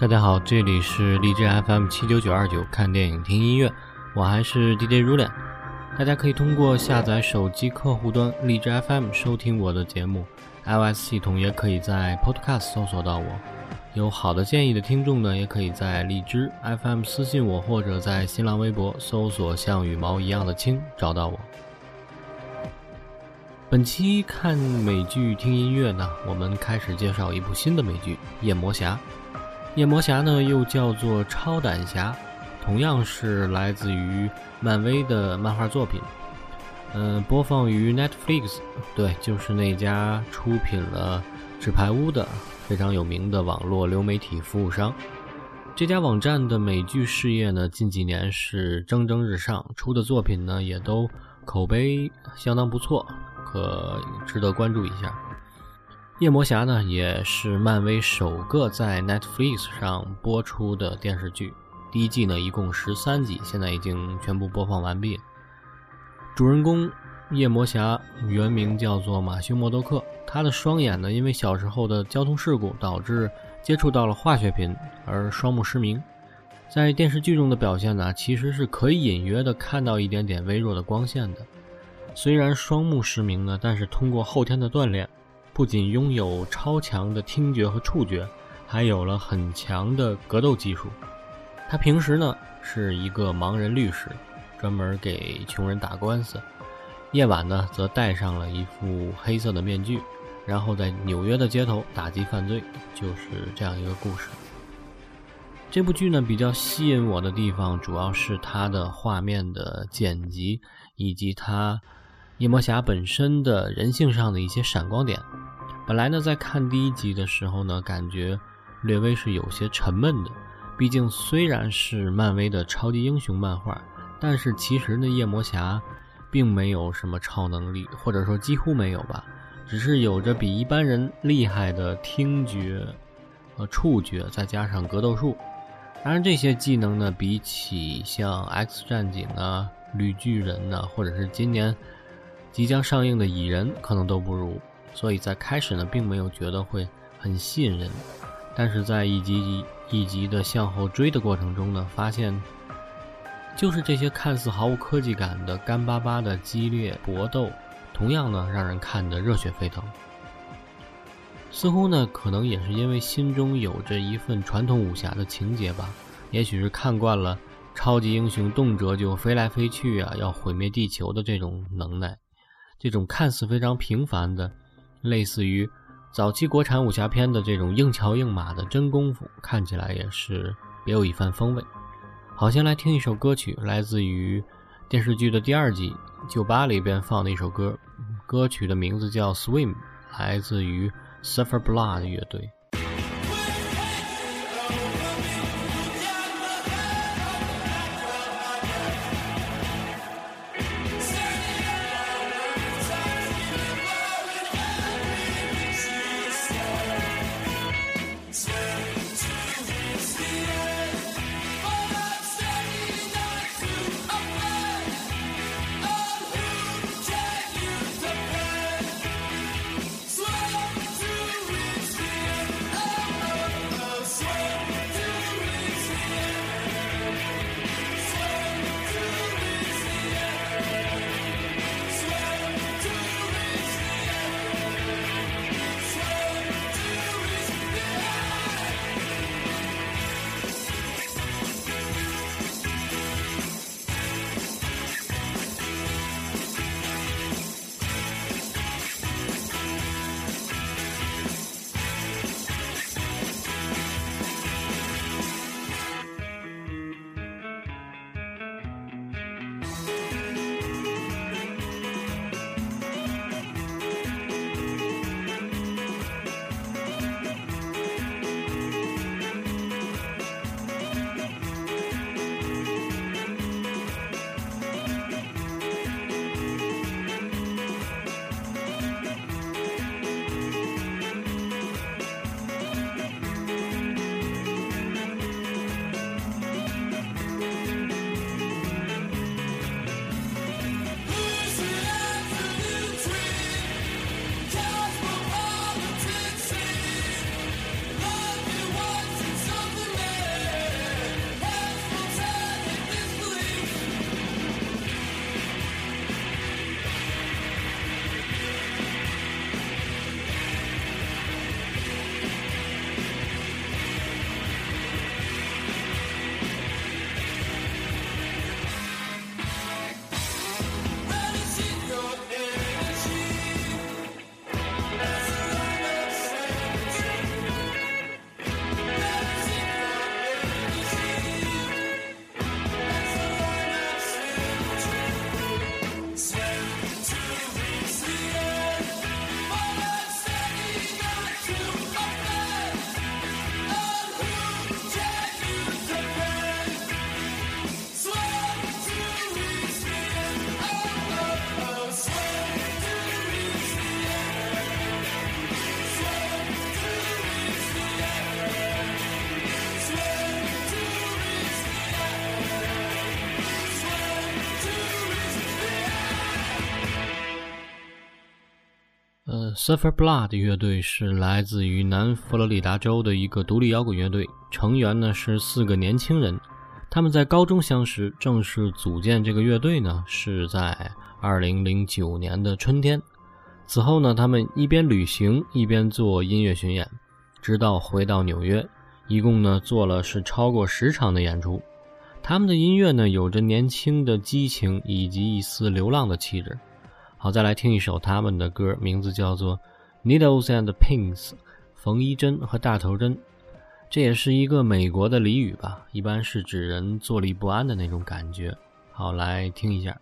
大家好，这里是荔枝 FM 七九九二九，看电影听音乐，我还是 DJ 如脸。大家可以通过下载手机客户端荔枝 FM 收听我的节目，iOS 系统也可以在 Podcast 搜索到我。有好的建议的听众呢，也可以在荔枝 FM 私信我，或者在新浪微博搜索“像羽毛一样的青”找到我。本期看美剧听音乐呢，我们开始介绍一部新的美剧《夜魔侠》。夜魔侠呢，又叫做超胆侠，同样是来自于漫威的漫画作品。嗯，播放于 Netflix，对，就是那家出品了《纸牌屋》的非常有名的网络流媒体服务商。这家网站的美剧事业呢，近几年是蒸蒸日上，出的作品呢也都口碑相当不错，可值得关注一下。夜魔侠呢，也是漫威首个在 Netflix 上播出的电视剧。第一季呢，一共十三集，现在已经全部播放完毕。主人公夜魔侠原名叫做马修·默多克，他的双眼呢，因为小时候的交通事故导致接触到了化学品而双目失明。在电视剧中的表现呢，其实是可以隐约的看到一点点微弱的光线的。虽然双目失明呢，但是通过后天的锻炼。不仅拥有超强的听觉和触觉，还有了很强的格斗技术。他平时呢是一个盲人律师，专门给穷人打官司。夜晚呢则戴上了一副黑色的面具，然后在纽约的街头打击犯罪，就是这样一个故事。这部剧呢比较吸引我的地方，主要是它的画面的剪辑，以及它夜魔侠本身的人性上的一些闪光点。本来呢，在看第一集的时候呢，感觉略微是有些沉闷的。毕竟虽然是漫威的超级英雄漫画，但是其实呢，夜魔侠并没有什么超能力，或者说几乎没有吧，只是有着比一般人厉害的听觉和触觉，再加上格斗术。当然，这些技能呢，比起像 X 战警啊、绿巨人呐，或者是今年即将上映的蚁人，可能都不如。所以在开始呢，并没有觉得会很吸引人，但是在一集一集的向后追的过程中呢，发现就是这些看似毫无科技感的干巴巴的激烈搏斗，同样呢让人看得热血沸腾。似乎呢，可能也是因为心中有着一份传统武侠的情节吧，也许是看惯了超级英雄动辄就飞来飞去啊，要毁灭地球的这种能耐，这种看似非常平凡的。类似于早期国产武侠片的这种硬桥硬马的真功夫，看起来也是别有一番风味。好，先来听一首歌曲，来自于电视剧的第二季酒吧里边放的一首歌，歌曲的名字叫《Swim》，来自于 Suffer Blood 乐队。Suffer Blood 乐队是来自于南佛罗里达州的一个独立摇滚乐队，成员呢是四个年轻人。他们在高中相识，正式组建这个乐队呢是在2009年的春天。此后呢，他们一边旅行一边做音乐巡演，直到回到纽约，一共呢做了是超过十场的演出。他们的音乐呢有着年轻的激情以及一丝流浪的气质。好，再来听一首他们的歌，名字叫做《Needles and Pins》，缝衣针和大头针。这也是一个美国的俚语吧，一般是指人坐立不安的那种感觉。好，来听一下。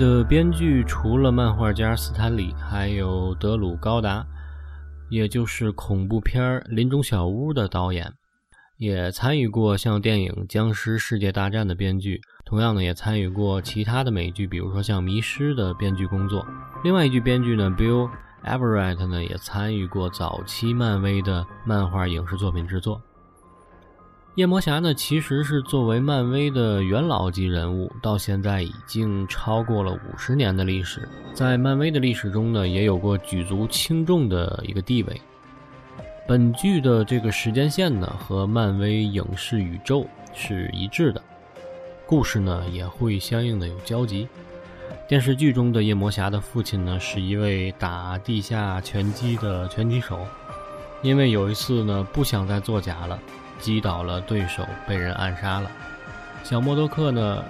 的编剧除了漫画家斯坦李，还有德鲁高达，也就是恐怖片《林中小屋》的导演，也参与过像电影《僵尸世界大战》的编剧，同样呢也参与过其他的美剧，比如说像《迷失》的编剧工作。另外一句编剧呢，Bill Everett 呢也参与过早期漫威的漫画影视作品制作。夜魔侠呢，其实是作为漫威的元老级人物，到现在已经超过了五十年的历史，在漫威的历史中呢，也有过举足轻重的一个地位。本剧的这个时间线呢，和漫威影视宇宙是一致的，故事呢也会相应的有交集。电视剧中的夜魔侠的父亲呢，是一位打地下拳击的拳击手。因为有一次呢不想再作假了，击倒了对手，被人暗杀了。小默多克呢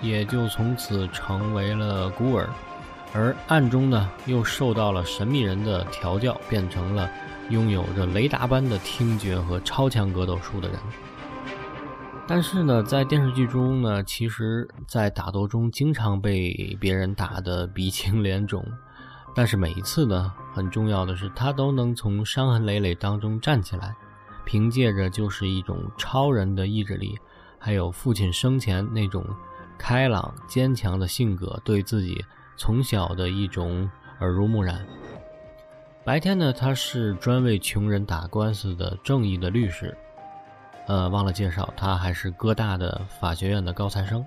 也就从此成为了孤儿，而暗中呢又受到了神秘人的调教，变成了拥有着雷达般的听觉和超强格斗术的人。但是呢，在电视剧中呢，其实，在打斗中经常被别人打得鼻青脸肿，但是每一次呢，很重要的是，他都能从伤痕累累当中站起来，凭借着就是一种超人的意志力，还有父亲生前那种开朗坚强的性格，对自己从小的一种耳濡目染。白天呢，他是专为穷人打官司的正义的律师。呃，忘了介绍，他还是哥大的法学院的高材生。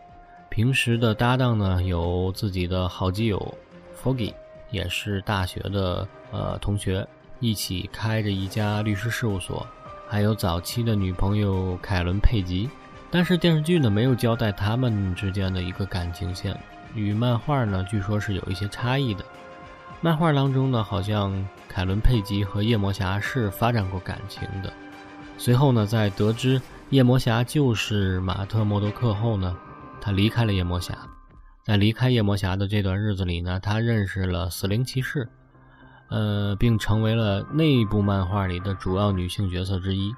平时的搭档呢，有自己的好基友 Foggy，也是大学的呃同学，一起开着一家律师事务所。还有早期的女朋友凯伦佩吉。但是电视剧呢，没有交代他们之间的一个感情线，与漫画呢，据说是有一些差异的。漫画当中呢，好像凯伦佩吉和夜魔侠是发展过感情的。随后呢，在得知夜魔侠就是马特·默多克后呢，他离开了夜魔侠。在离开夜魔侠的这段日子里呢，他认识了死灵骑士，呃，并成为了那部漫画里的主要女性角色之一。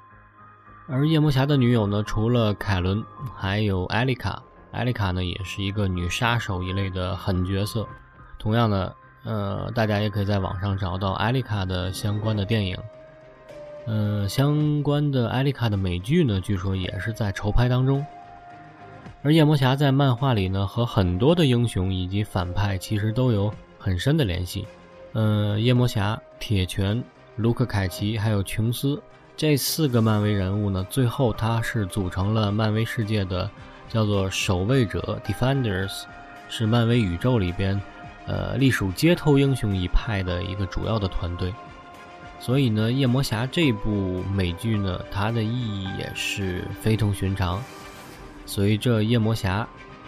而夜魔侠的女友呢，除了凯伦，还有艾丽卡。艾丽卡呢，也是一个女杀手一类的狠角色。同样呢，呃，大家也可以在网上找到艾丽卡的相关的电影。呃，相关的艾丽卡的美剧呢，据说也是在筹拍当中。而夜魔侠在漫画里呢，和很多的英雄以及反派其实都有很深的联系。呃，夜魔侠、铁拳、卢克·凯奇还有琼斯这四个漫威人物呢，最后他是组成了漫威世界的叫做守卫者 （Defenders），是漫威宇宙里边呃隶属街头英雄一派的一个主要的团队。所以呢，夜魔侠这部美剧呢，它的意义也是非同寻常。随着夜魔侠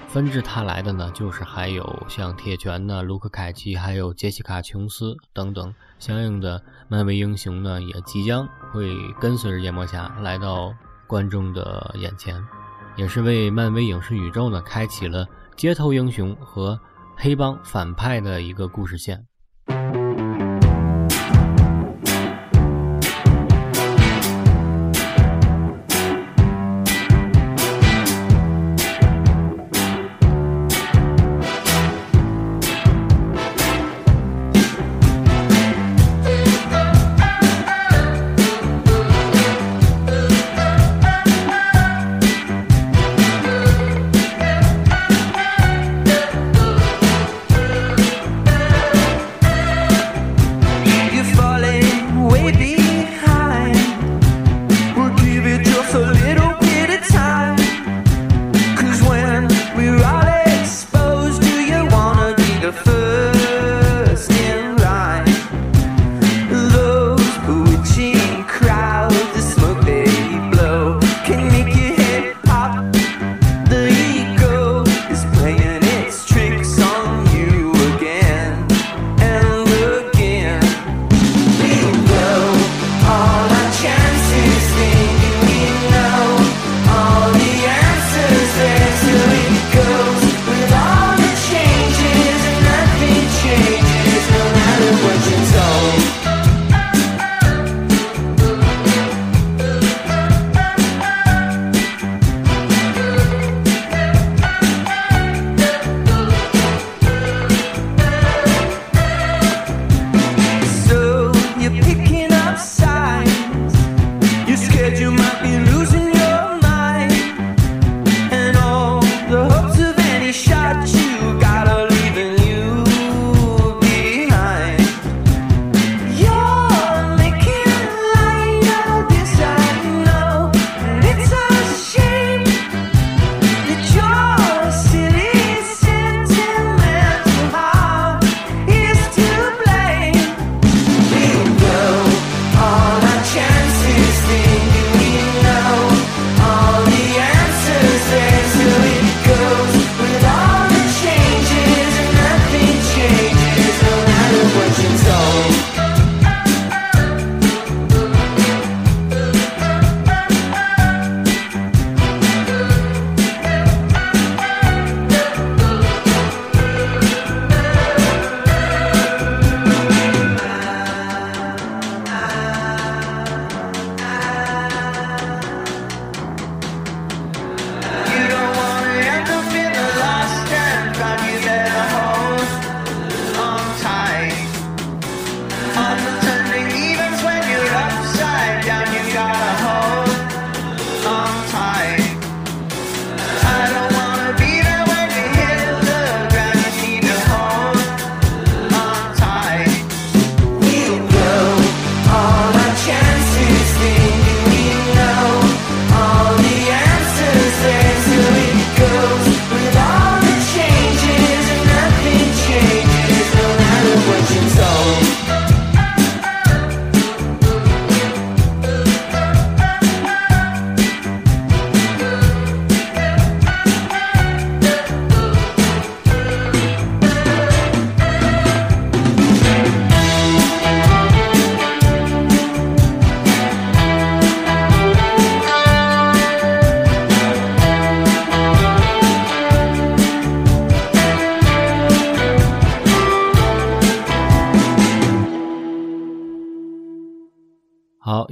纷至沓来的呢，就是还有像铁拳呢、卢克·凯奇，还有杰西卡·琼斯等等相应的漫威英雄呢，也即将会跟随着夜魔侠来到观众的眼前，也是为漫威影视宇宙呢开启了街头英雄和黑帮反派的一个故事线。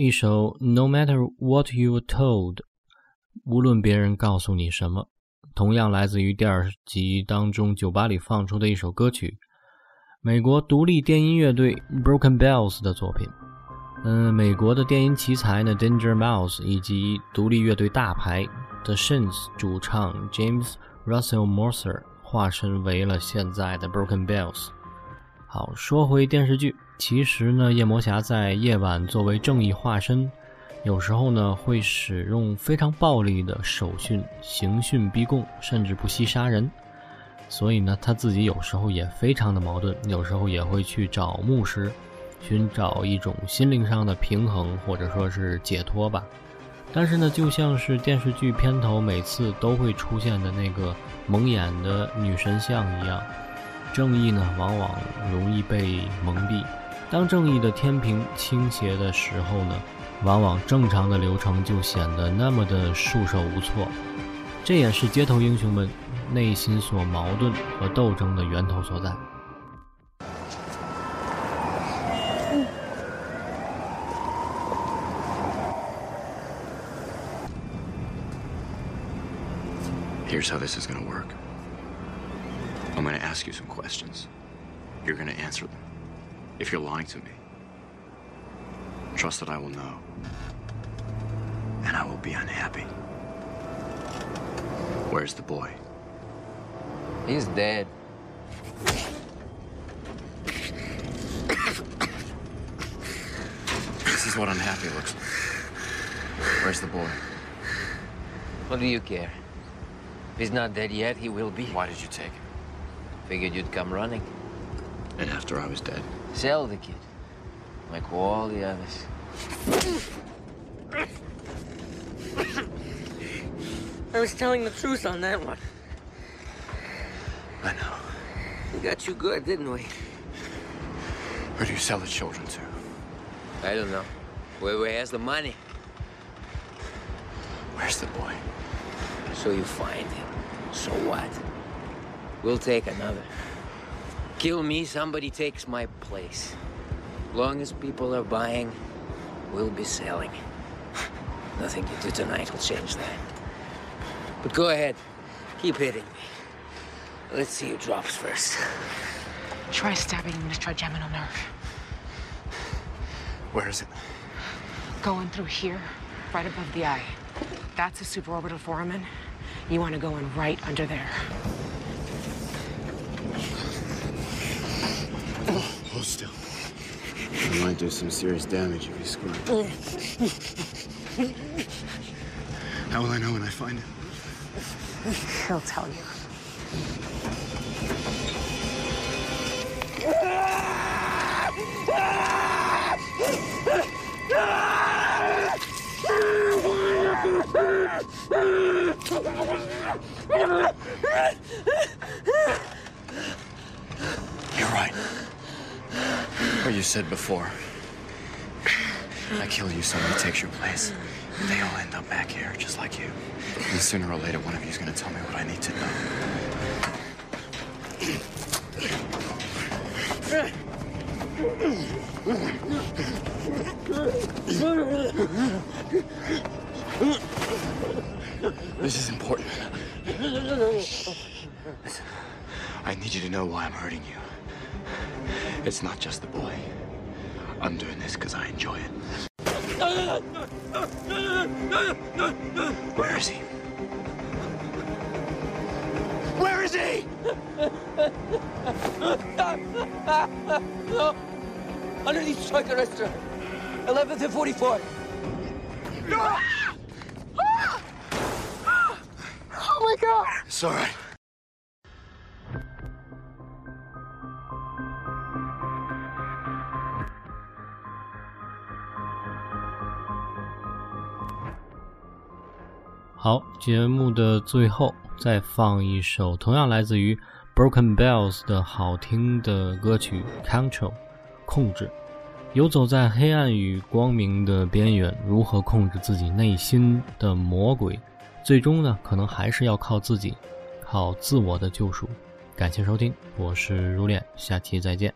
一首 No Matter What You Told，无论别人告诉你什么，同样来自于第二集当中酒吧里放出的一首歌曲，美国独立电音乐队 Broken Bells 的作品。嗯，美国的电音奇才呢，Danger Mouse 以及独立乐队大牌 The Shins 主唱 James Russell Mercer 化身为了现在的 Broken Bells。好，说回电视剧。其实呢，夜魔侠在夜晚作为正义化身，有时候呢会使用非常暴力的手讯，刑讯逼供，甚至不惜杀人。所以呢，他自己有时候也非常的矛盾，有时候也会去找牧师，寻找一种心灵上的平衡，或者说是解脱吧。但是呢，就像是电视剧片头每次都会出现的那个蒙眼的女神像一样，正义呢往往容易被蒙蔽。当正义的天平倾斜的时候呢，往往正常的流程就显得那么的束手无措。这也是街头英雄们内心所矛盾和斗争的源头所在。Here's how this is gonna work. I'm gonna ask you some questions. You're gonna answer them. If you're lying to me. Trust that I will know. And I will be unhappy. Where's the boy? He's dead. this is what unhappy looks like. Where's the boy? What do you care? If he's not dead yet, he will be. Why did you take him? Figured you'd come running. And after I was dead? Sell the kid. Like all the others. I was telling the truth on that one. I know. We got you good, didn't we? Where do you sell the children to? I don't know. Where, where has the money? Where's the boy? So you find him. So what? We'll take another. Kill me, somebody takes my place. Long as people are buying, we'll be selling. Nothing you do tonight will change that. But go ahead. Keep hitting me. Let's see who drops first. Try stabbing him to trigeminal nerve. Where is it? Going through here, right above the eye. That's a supraorbital foramen. You want to go in right under there. Hold still. It might do some serious damage if you squirm. How will I know when I find it? He'll tell you. You're right. What you said before. I kill you, somebody takes your place. They all end up back here, just like you. And sooner or later, one of you's gonna tell me what I need to know. This is important. Listen, I need you to know why I'm hurting you. It's not just the boy. I'm doing this because I enjoy it. Where is he? Where is he? Underneath Striker Restaurant. 11th and 44. Ah! Ah! Ah! Oh my god! It's all right. 好，节目的最后再放一首同样来自于 Broken Bells 的好听的歌曲《Control》，控制。游走在黑暗与光明的边缘，如何控制自己内心的魔鬼？最终呢，可能还是要靠自己，靠自我的救赎。感谢收听，我是如恋，下期再见。